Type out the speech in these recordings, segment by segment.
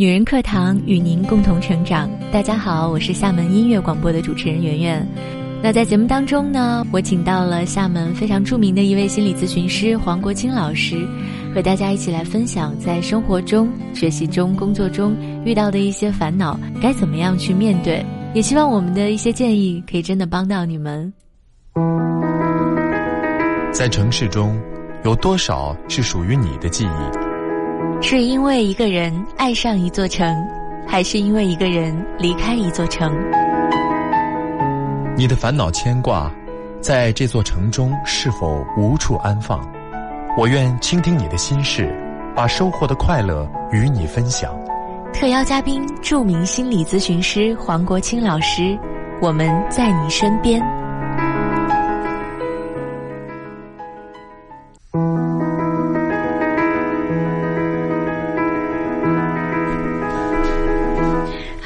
女人课堂与您共同成长。大家好，我是厦门音乐广播的主持人圆圆。那在节目当中呢，我请到了厦门非常著名的一位心理咨询师黄国清老师，和大家一起来分享在生活中、学习中、工作中遇到的一些烦恼，该怎么样去面对。也希望我们的一些建议可以真的帮到你们。在城市中，有多少是属于你的记忆？是因为一个人爱上一座城，还是因为一个人离开一座城？你的烦恼牵挂，在这座城中是否无处安放？我愿倾听你的心事，把收获的快乐与你分享。特邀嘉宾：著名心理咨询师黄国清老师，我们在你身边。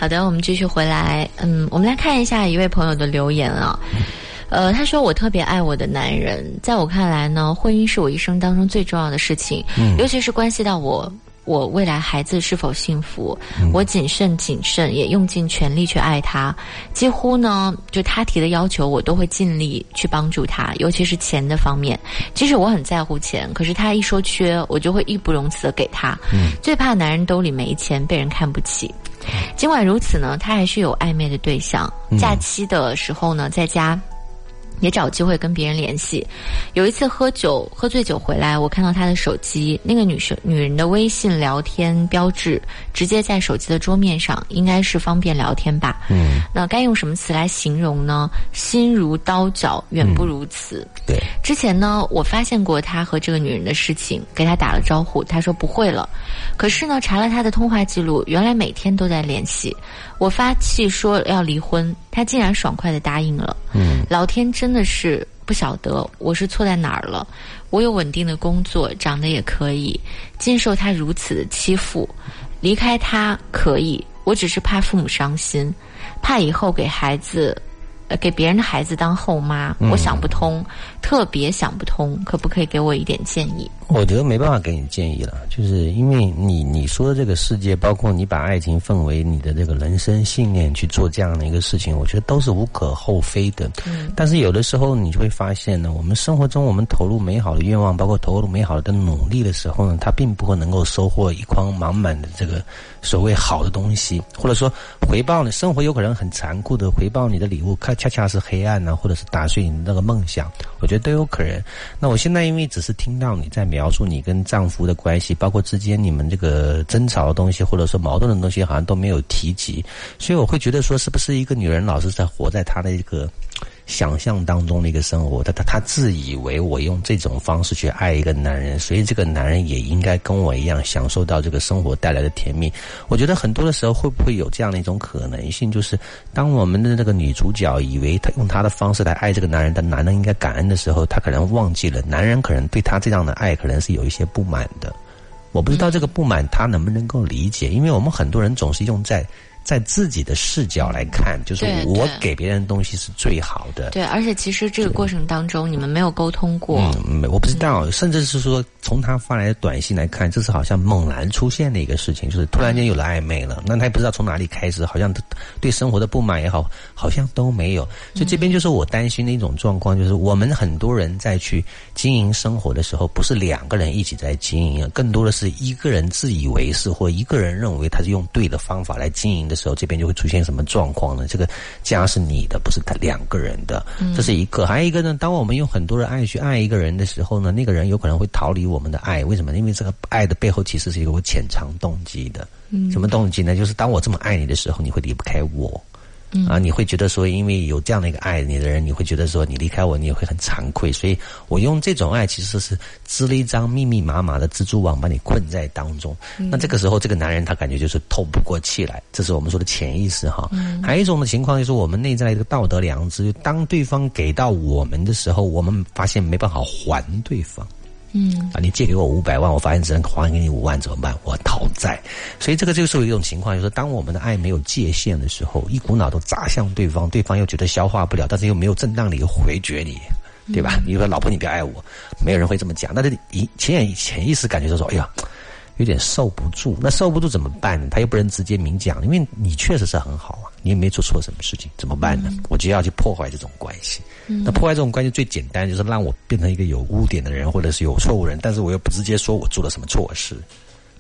好的，我们继续回来。嗯，我们来看一下一位朋友的留言啊。呃，他说：“我特别爱我的男人，在我看来呢，婚姻是我一生当中最重要的事情，尤其是关系到我我未来孩子是否幸福。我谨慎谨慎，也用尽全力去爱他。几乎呢，就他提的要求，我都会尽力去帮助他，尤其是钱的方面。即使我很在乎钱，可是他一说缺，我就会义不容辞的给他。最怕男人兜里没钱，被人看不起。”尽管如此呢，他还是有暧昧的对象。假期的时候呢，在家。也找机会跟别人联系。有一次喝酒，喝醉酒回来，我看到他的手机，那个女生女人的微信聊天标志直接在手机的桌面上，应该是方便聊天吧。嗯，那该用什么词来形容呢？心如刀绞，远不如此。对，之前呢，我发现过他和这个女人的事情，给他打了招呼，他说不会了。可是呢，查了他的通话记录，原来每天都在联系。我发气说要离婚，他竟然爽快的答应了。嗯，老天真的是不晓得我是错在哪儿了。我有稳定的工作，长得也可以，经受他如此的欺负，离开他可以，我只是怕父母伤心，怕以后给孩子。呃，给别人的孩子当后妈，我想不通，特别想不通，可不可以给我一点建议？我觉得没办法给你建议了，就是因为你你说的这个世界，包括你把爱情奉为你的这个人生信念去做这样的一个事情，我觉得都是无可厚非的。嗯。但是有的时候你就会发现呢，我们生活中我们投入美好的愿望，包括投入美好的努力的时候呢，它并不会能够收获一筐满满的这个所谓好的东西，或者说回报呢，生活有可能很残酷的回报你的礼物，恰。恰恰是黑暗呢，或者是打碎你的那个梦想，我觉得都有可能。那我现在因为只是听到你在描述你跟丈夫的关系，包括之间你们这个争吵的东西，或者说矛盾的东西，好像都没有提及，所以我会觉得说，是不是一个女人老是在活在她的一个。想象当中的一个生活，他他他自以为我用这种方式去爱一个男人，所以这个男人也应该跟我一样享受到这个生活带来的甜蜜。我觉得很多的时候会不会有这样的一种可能性，就是当我们的那个女主角以为她用她的方式来爱这个男人，但男人应该感恩的时候，她可能忘记了男人可能对她这样的爱可能是有一些不满的。我不知道这个不满他能不能够理解，因为我们很多人总是用在。在自己的视角来看，就是我给别人东西是最好的。对，而且其实这个过程当中，你们没有沟通过。嗯，我不知道，甚至是说从他发来的短信来看，这是好像猛然出现的一个事情，就是突然间有了暧昧了。那他也不知道从哪里开始，好像对生活的不满也好，好像都没有。所以这边就是我担心的一种状况，就是我们很多人在去经营生活的时候，不是两个人一起在经营，更多的是一个人自以为是，或一个人认为他是用对的方法来经营的。时候这边就会出现什么状况呢？这个家是你的，不是他两个人的，这是一个。还有一个呢，当我们用很多的爱去爱一个人的时候呢，那个人有可能会逃离我们的爱。为什么？因为这个爱的背后其实是有潜藏动机的。什么动机呢？就是当我这么爱你的时候，你会离不开我。啊，你会觉得说，因为有这样的一个爱你的人，你会觉得说，你离开我，你也会很惭愧。所以我用这种爱，其实是织了一张密密麻麻的蜘蛛网，把你困在当中。那这个时候，这个男人他感觉就是透不过气来，这是我们说的潜意识哈。还有一种的情况就是，我们内在的一个道德良知，当对方给到我们的时候，我们发现没办法还对方。嗯啊，你借给我五百万，我发现只能还给你五万，怎么办？我 讨债。所以这个就是有一种情况，就是当我们的爱没有界限的时候，一股脑都砸向对方，对方又觉得消化不了，但是又没有正当理由回绝你，对吧？你说老婆你不要爱我，没有人会这么讲，但是一潜意潜意识感觉就说，哎呀。有点受不住。那受不住怎么办呢？他又不能直接明讲，因为你确实是很好啊，你也没做错什么事情，怎么办呢？我就要去破坏这种关系。那破坏这种关系最简单就是让我变成一个有污点的人，或者是有错误人，但是我又不直接说我做了什么错事。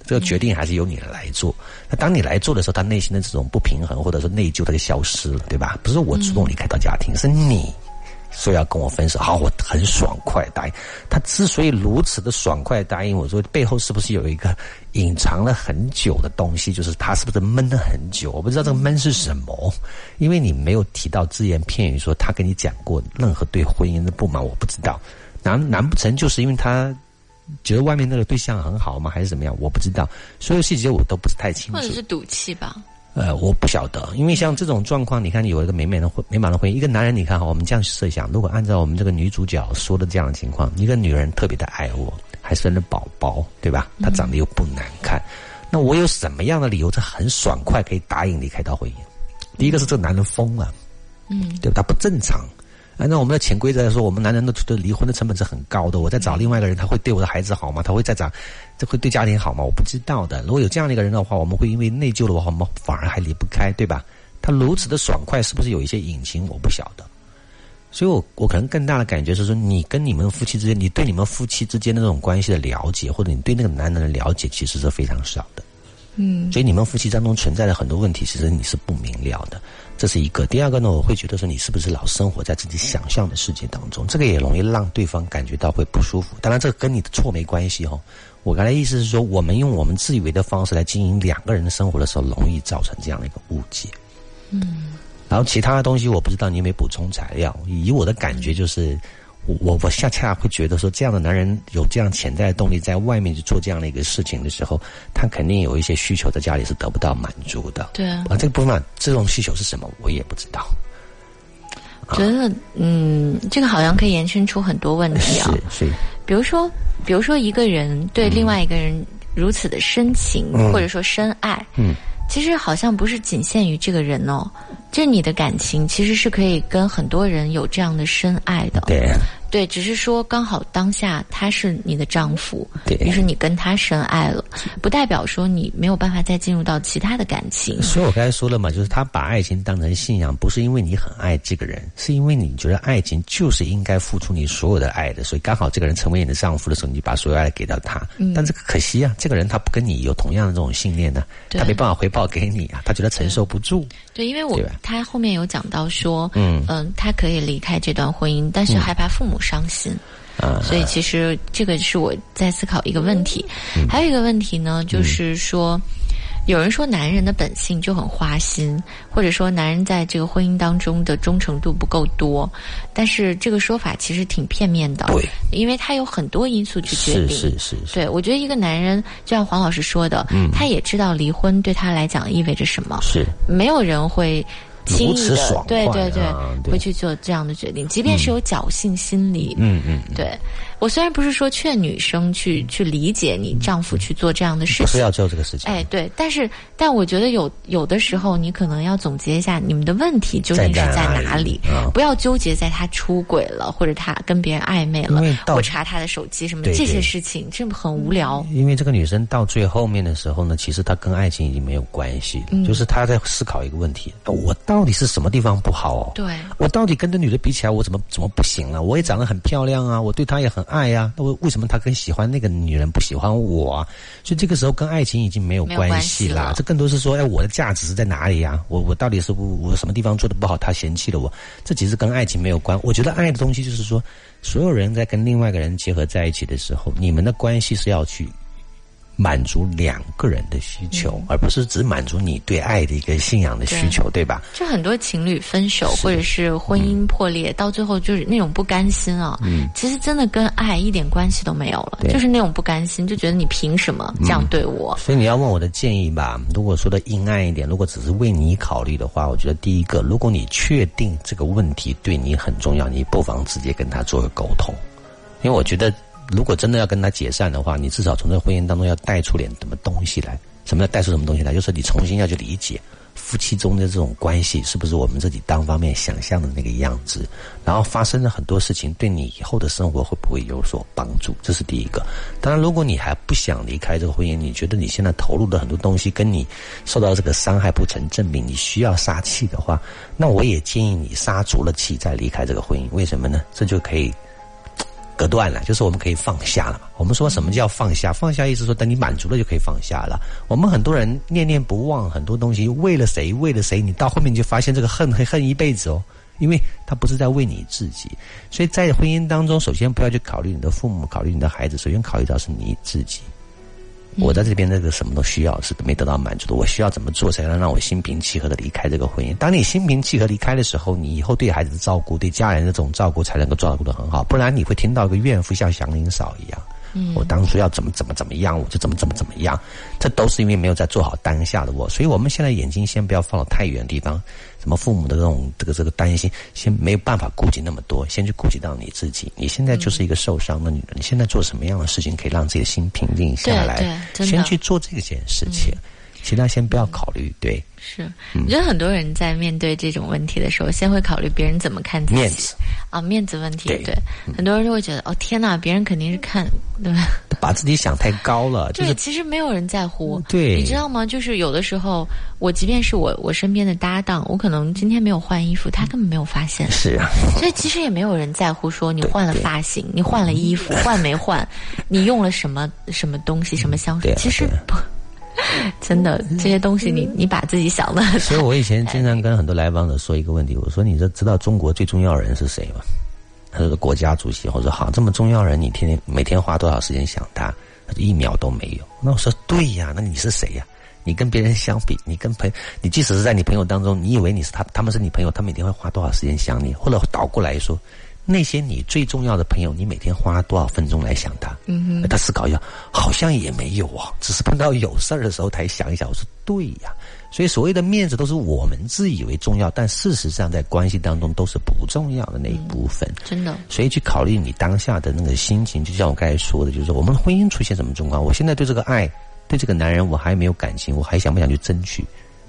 这个决定还是由你来做。那当你来做的时候，他内心的这种不平衡或者说内疚，他就消失了，对吧？不是我主动离开到家庭，是你说要跟我分手。好，我很爽快答应。他之所以如此的爽快答应我说，背后是不是有一个隐藏了很久的东西？就是他是不是闷了很久？我不知道这个闷是什么，因为你没有提到只言片语说他跟你讲过任何对婚姻的不满，我不知道。难难不成就是因为他？觉得外面那个对象很好吗？还是怎么样？我不知道，所有细节我都不是太清楚。或者是赌气吧？呃，我不晓得，因为像这种状况，你看有一个美满的婚美满的婚姻，一个男人，你看哈，我们这样设想，如果按照我们这个女主角说的这样的情况，一个女人特别的爱我，还生了宝宝，对吧？她长得又不难看，那我有什么样的理由，这很爽快可以答应离开到婚姻？第一个是这个男人疯了，嗯，对吧？他不正常。按照我们的潜规则来说，我们男人的的离婚的成本是很高的。我再找另外一个人，他会对我的孩子好吗？他会再找，这会对家庭好吗？我不知道的。如果有这样的一个人的话，我们会因为内疚的话，我们反而还离不开，对吧？他如此的爽快，是不是有一些隐情？我不晓得。所以我我可能更大的感觉是说，你跟你们夫妻之间，你对你们夫妻之间的那种关系的了解，或者你对那个男人的了解，其实是非常少的。嗯。所以你们夫妻当中存在的很多问题，其实你是不明了的。这是一个，第二个呢，我会觉得说你是不是老生活在自己想象的世界当中，这个也容易让对方感觉到会不舒服。当然，这个跟你的错没关系哦。我刚才意思是说，我们用我们自以为的方式来经营两个人的生活的时候，容易造成这样的一个误解。嗯。然后其他的东西我不知道你有没有补充材料，以我的感觉就是。我我恰恰会觉得说，这样的男人有这样潜在的动力，在外面去做这样的一个事情的时候，他肯定有一些需求在家里是得不到满足的。对啊，啊，这个部分这种需求是什么，我也不知道。觉得嗯，这个好像可以延伸出很多问题啊。是是。比如说，比如说一个人对另外一个人如此的深情，或者说深爱，嗯，其实好像不是仅限于这个人哦。就你的感情其实是可以跟很多人有这样的深爱的，对，对，只是说刚好当下他是你的丈夫，对，于是你跟他深爱了，不代表说你没有办法再进入到其他的感情。所以我刚才说了嘛，就是他把爱情当成信仰，不是因为你很爱这个人，是因为你觉得爱情就是应该付出你所有的爱的，所以刚好这个人成为你的丈夫的时候，你把所有爱给到他。嗯，但这个可惜啊，这个人他不跟你有同样的这种信念呢，他没办法回报给你啊，他觉得承受不住。对，因为我。他后面有讲到说，嗯嗯，他可以离开这段婚姻，但是害怕父母伤心，啊，所以其实这个是我在思考一个问题。还有一个问题呢，就是说。有人说男人的本性就很花心，或者说男人在这个婚姻当中的忠诚度不够多，但是这个说法其实挺片面的，对，因为他有很多因素去决定。是是是。对，我觉得一个男人就像黄老师说的，嗯，他也知道离婚对他来讲意味着什么，是，没有人会。轻易的，对对对，会去做这样的决定，即便是有侥幸心理。嗯嗯，对我虽然不是说劝女生去去理解你丈夫去做这样的事情，不是要做这个事情。哎，对，但是但我觉得有有的时候，你可能要总结一下你们的问题究竟是在哪里，不要纠结在他出轨了或者他跟别人暧昧了，我查他的手机什么这些事情，这很无聊。因为这个女生到最后面的时候呢，其实她跟爱情已经没有关系，就是她在思考一个问题：我到。到底是什么地方不好哦？对，我到底跟这女的比起来，我怎么怎么不行了？我也长得很漂亮啊，我对她也很爱呀。那为为什么他更喜欢那个女人，不喜欢我？啊？所以这个时候跟爱情已经没有关系啦。这更多是说，哎，我的价值是在哪里呀？我我到底是我什么地方做的不好，他嫌弃了我？这其实跟爱情没有关。我觉得爱的东西就是说，所有人在跟另外一个人结合在一起的时候，你们的关系是要去。满足两个人的需求，而不是只满足你对爱的一个信仰的需求，对吧？就很多情侣分手或者是婚姻破裂，到最后就是那种不甘心啊。嗯，其实真的跟爱一点关系都没有了，就是那种不甘心，就觉得你凭什么这样对我？所以你要问我的建议吧。如果说的阴暗一点，如果只是为你考虑的话，我觉得第一个，如果你确定这个问题对你很重要，你不妨直接跟他做个沟通，因为我觉得。如果真的要跟他解散的话，你至少从这婚姻当中要带出点什么东西来。什么叫带出什么东西来？就是你重新要去理解，夫妻中的这种关系是不是我们自己单方面想象的那个样子？然后发生了很多事情，对你以后的生活会不会有所帮助？这是第一个。当然，如果你还不想离开这个婚姻，你觉得你现在投入的很多东西跟你受到这个伤害不成正比，你需要杀气的话，那我也建议你杀足了气再离开这个婚姻。为什么呢？这就可以。隔断了，就是我们可以放下了嘛。我们说什么叫放下？放下意思说，等你满足了就可以放下了。我们很多人念念不忘很多东西，为了谁？为了谁？你到后面就发现这个恨会恨一辈子哦，因为他不是在为你自己。所以在婚姻当中，首先不要去考虑你的父母，考虑你的孩子，首先考虑到是你自己。我在这边那个什么都需要是没得到满足的，我需要怎么做才能让我心平气和的离开这个婚姻？当你心平气和离开的时候，你以后对孩子的照顾、对家人的这种照顾才能够照顾的很好，不然你会听到一个怨妇像祥林嫂一样。我当初要怎么怎么怎么样，我就怎么怎么怎么样，这都是因为没有在做好当下的我。所以我们现在眼睛先不要放到太远的地方，什么父母的这种这个这个担心，先没有办法顾及那么多，先去顾及到你自己。你现在就是一个受伤的女人，你现在做什么样的事情可以让自己的心平静下来？先去做这件事情，其他先不要考虑。对。是，我觉得很多人在面对这种问题的时候，先会考虑别人怎么看自己，面子啊，面子问题。对，很多人就会觉得，哦，天哪，别人肯定是看，对吧？把自己想太高了。对，其实没有人在乎。对，你知道吗？就是有的时候，我即便是我我身边的搭档，我可能今天没有换衣服，他根本没有发现。是啊。所以其实也没有人在乎说你 换了发型，你换了衣服，换没换，你用了什么什么东西，什么香水，其实不。真的，这些东西你你把自己想的。所以我以前经常跟很多来访者说一个问题，我说：“你这知道中国最重要的人是谁吗？”他说：“国家主席。”我说：“好，这么重要人，你天天每天花多少时间想他？他就一秒都没有。”那我说：“对呀，那你是谁呀？你跟别人相比，你跟朋，你即使是在你朋友当中，你以为你是他，他们是你朋友，他每天会花多少时间想你？或者倒过来说。”那些你最重要的朋友，你每天花多少分钟来想他？嗯哼，他思考一下，好像也没有啊，只是碰到有事儿的时候才想一想。我说对呀，所以所谓的面子都是我们自以为重要，但事实上在关系当中都是不重要的那一部分。真的，所以去考虑你当下的那个心情，就像我刚才说的，就是说我们婚姻出现什么状况？我现在对这个爱，对这个男人，我还没有感情，我还想不想去争取？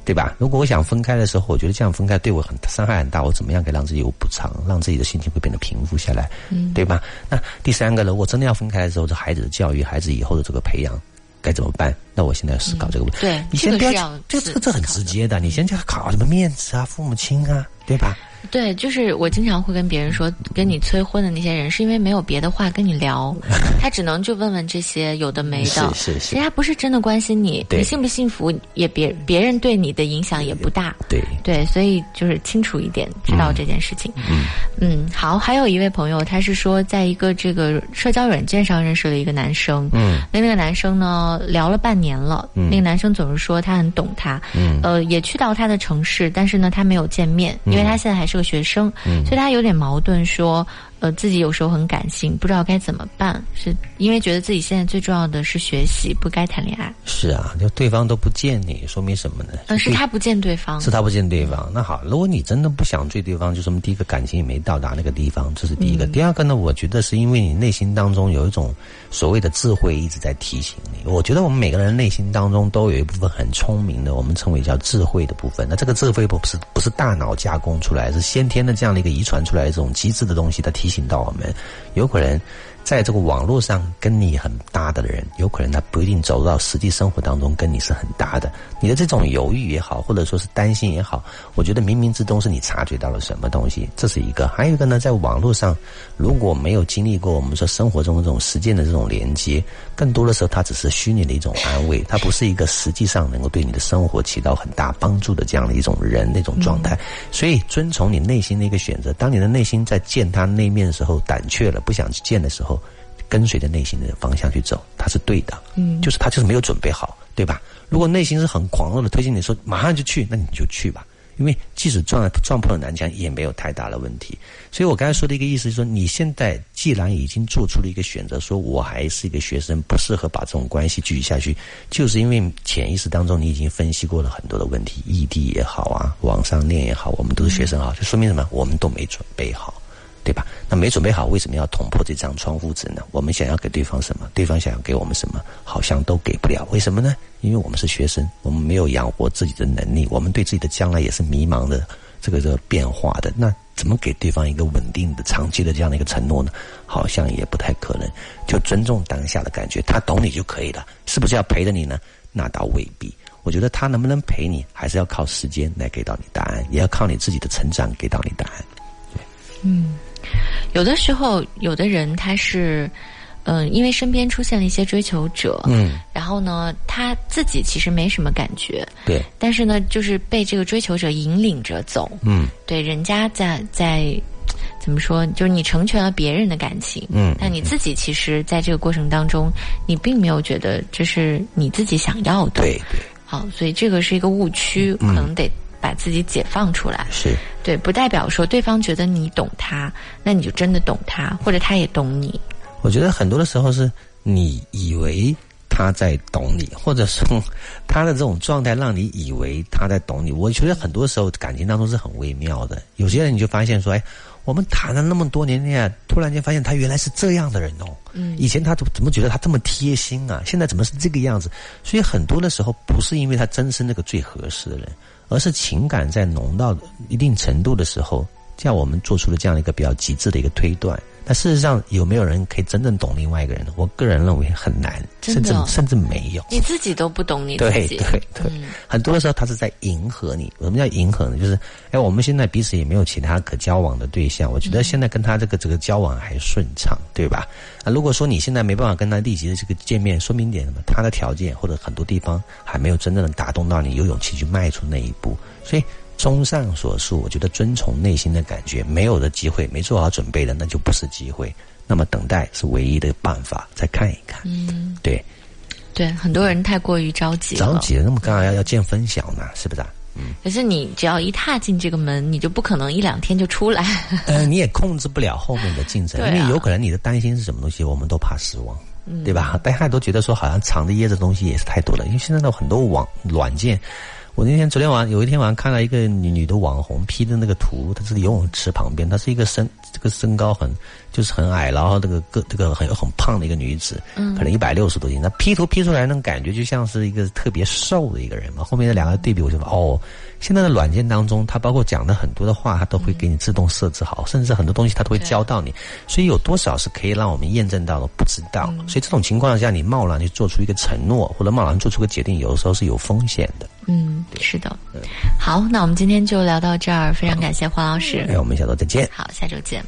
对吧？如果我想分开的时候，我觉得这样分开对我很伤害很大，我怎么样可以让自己有补偿，让自己的心情会变得平复下来？嗯，对吧？那第三个如果真的要分开的时候，这孩子的教育，孩子以后的这个培养该怎么办？那我现在要思考这个问题。对，你先不要，这这这很直接的，你先去考什么面子啊，父母亲啊，对吧？对，就是我经常会跟别人说，跟你催婚的那些人，是因为没有别的话跟你聊，他只能就问问这些有的没的，是是是，他不是真的关心你，你幸不幸福也别别人对你的影响也不大，对。对，所以就是清楚一点，知道这件事情。嗯。嗯，好，还有一位朋友，他是说在一个这个社交软件上认识了一个男生，嗯，那那个男生呢聊了半年了，嗯，那个男生总是说他很懂他，嗯，呃，也去到他的城市，但是呢他没有见面，因为他现在还是。个学生，嗯所以他有点矛盾，说。呃，自己有时候很感性，不知道该怎么办，是因为觉得自己现在最重要的是学习，不该谈恋爱。是啊，就对方都不见你，说明什么呢？呃，是他不见对方，是他不见对方。那好，如果你真的不想追对方，就说明第一个感情也没到达那个地方，这是第一个。第二个呢，我觉得是因为你内心当中有一种所谓的智慧一直在提醒你。我觉得我们每个人内心当中都有一部分很聪明的，我们称为叫智慧的部分。那这个智慧不是不是大脑加工出来，是先天的这样的一个遗传出来的这种机制的东西，它提醒到我们。有可能。在这个网络上跟你很搭的人，有可能他不一定走到实际生活当中跟你是很搭的。你的这种犹豫也好，或者说是担心也好，我觉得冥冥之中是你察觉到了什么东西，这是一个。还有一个呢，在网络上如果没有经历过我们说生活中的这种实践的这种连接，更多的时候它只是虚拟的一种安慰，它不是一个实际上能够对你的生活起到很大帮助的这样的一种人那种状态。所以遵从你内心的一个选择，当你的内心在见他那面的时候胆怯了，不想去见的时候。跟随着内心的方向去走，他是对的，嗯，就是他就是没有准备好，对吧？如果内心是很狂热的推荐你说马上就去，那你就去吧，因为即使撞撞破了南墙也没有太大的问题。所以我刚才说的一个意思是说，你现在既然已经做出了一个选择，说我还是一个学生，不适合把这种关系继续下去，就是因为潜意识当中你已经分析过了很多的问题，异地也好啊，网上恋也好，我们都是学生啊，就说明什么？我们都没准备好。对吧？那没准备好，为什么要捅破这张窗户纸呢？我们想要给对方什么，对方想要给我们什么，好像都给不了。为什么呢？因为我们是学生，我们没有养活自己的能力，我们对自己的将来也是迷茫的，这个这个变化的。那怎么给对方一个稳定的、长期的这样的一个承诺呢？好像也不太可能。就尊重当下的感觉，他懂你就可以了。是不是要陪着你呢？那倒未必。我觉得他能不能陪你，还是要靠时间来给到你答案，也要靠你自己的成长给到你答案。嗯，有的时候，有的人他是，嗯，因为身边出现了一些追求者，嗯，然后呢，他自己其实没什么感觉，对，但是呢，就是被这个追求者引领着走，嗯，对，人家在在怎么说，就是你成全了别人的感情，嗯，但你自己其实在这个过程当中，你并没有觉得这是你自己想要的，对对，好，所以这个是一个误区，可能得把自己解放出来，是。对，不代表说对方觉得你懂他，那你就真的懂他，或者他也懂你。我觉得很多的时候是你以为他在懂你，或者说 他的这种状态让你以为他在懂你。我觉得很多时候感情当中是很微妙的。有些人你就发现说，哎，我们谈了那么多年恋爱，突然间发现他原来是这样的人哦。嗯，以前他怎怎么觉得他这么贴心啊？现在怎么是这个样子？所以很多的时候不是因为他真是那个最合适的人。而是情感在浓到一定程度的时候，叫我们做出了这样一个比较极致的一个推断。但事实上，有没有人可以真正懂另外一个人呢？我个人认为很难，甚至甚至没有。你自己都不懂你自己。对对对，很多的时候他是在迎合你。什么叫迎合呢？就是，哎，我们现在彼此也没有其他可交往的对象，我觉得现在跟他这个这个交往还顺畅，对吧？啊，如果说你现在没办法跟他立即的这个见面，说明点什么？他的条件或者很多地方还没有真正的打动到你，有勇气去迈出那一步，所以。综上所述，我觉得遵从内心的感觉，没有的机会，没做好准备的，那就不是机会。那么等待是唯一的办法，再看一看。嗯，对，对，很多人太过于着急，着急了。那么刚好要要见分晓呢，是不是？嗯。可是你只要一踏进这个门，你就不可能一两天就出来。呃，你也控制不了后面的进程，因为有可能你的担心是什么东西，我们都怕失望，对吧？大家都觉得说，好像藏着掖着东西也是太多了，因为现在的很多网软件。我那天昨天晚上有一天晚上看到一个女女的网红 P 的那个图，她是游泳池旁边，她是一个身这个身高很就是很矮，然后这个个这个很很胖的一个女子，嗯，可能一百六十多斤。那 P 图 P 出来那种感觉就像是一个特别瘦的一个人嘛。后面的两个对比，我就说哦，现在的软件当中，它包括讲的很多的话，它都会给你自动设置好，甚至很多东西它都会教到你。所以有多少是可以让我们验证到的，不知道。所以这种情况下，你贸然去做出一个承诺，或者贸然做出个决定，有的时候是有风险的。嗯，是的。好，那我们今天就聊到这儿，非常感谢黄老师。哎我们下周再见。好，下周见。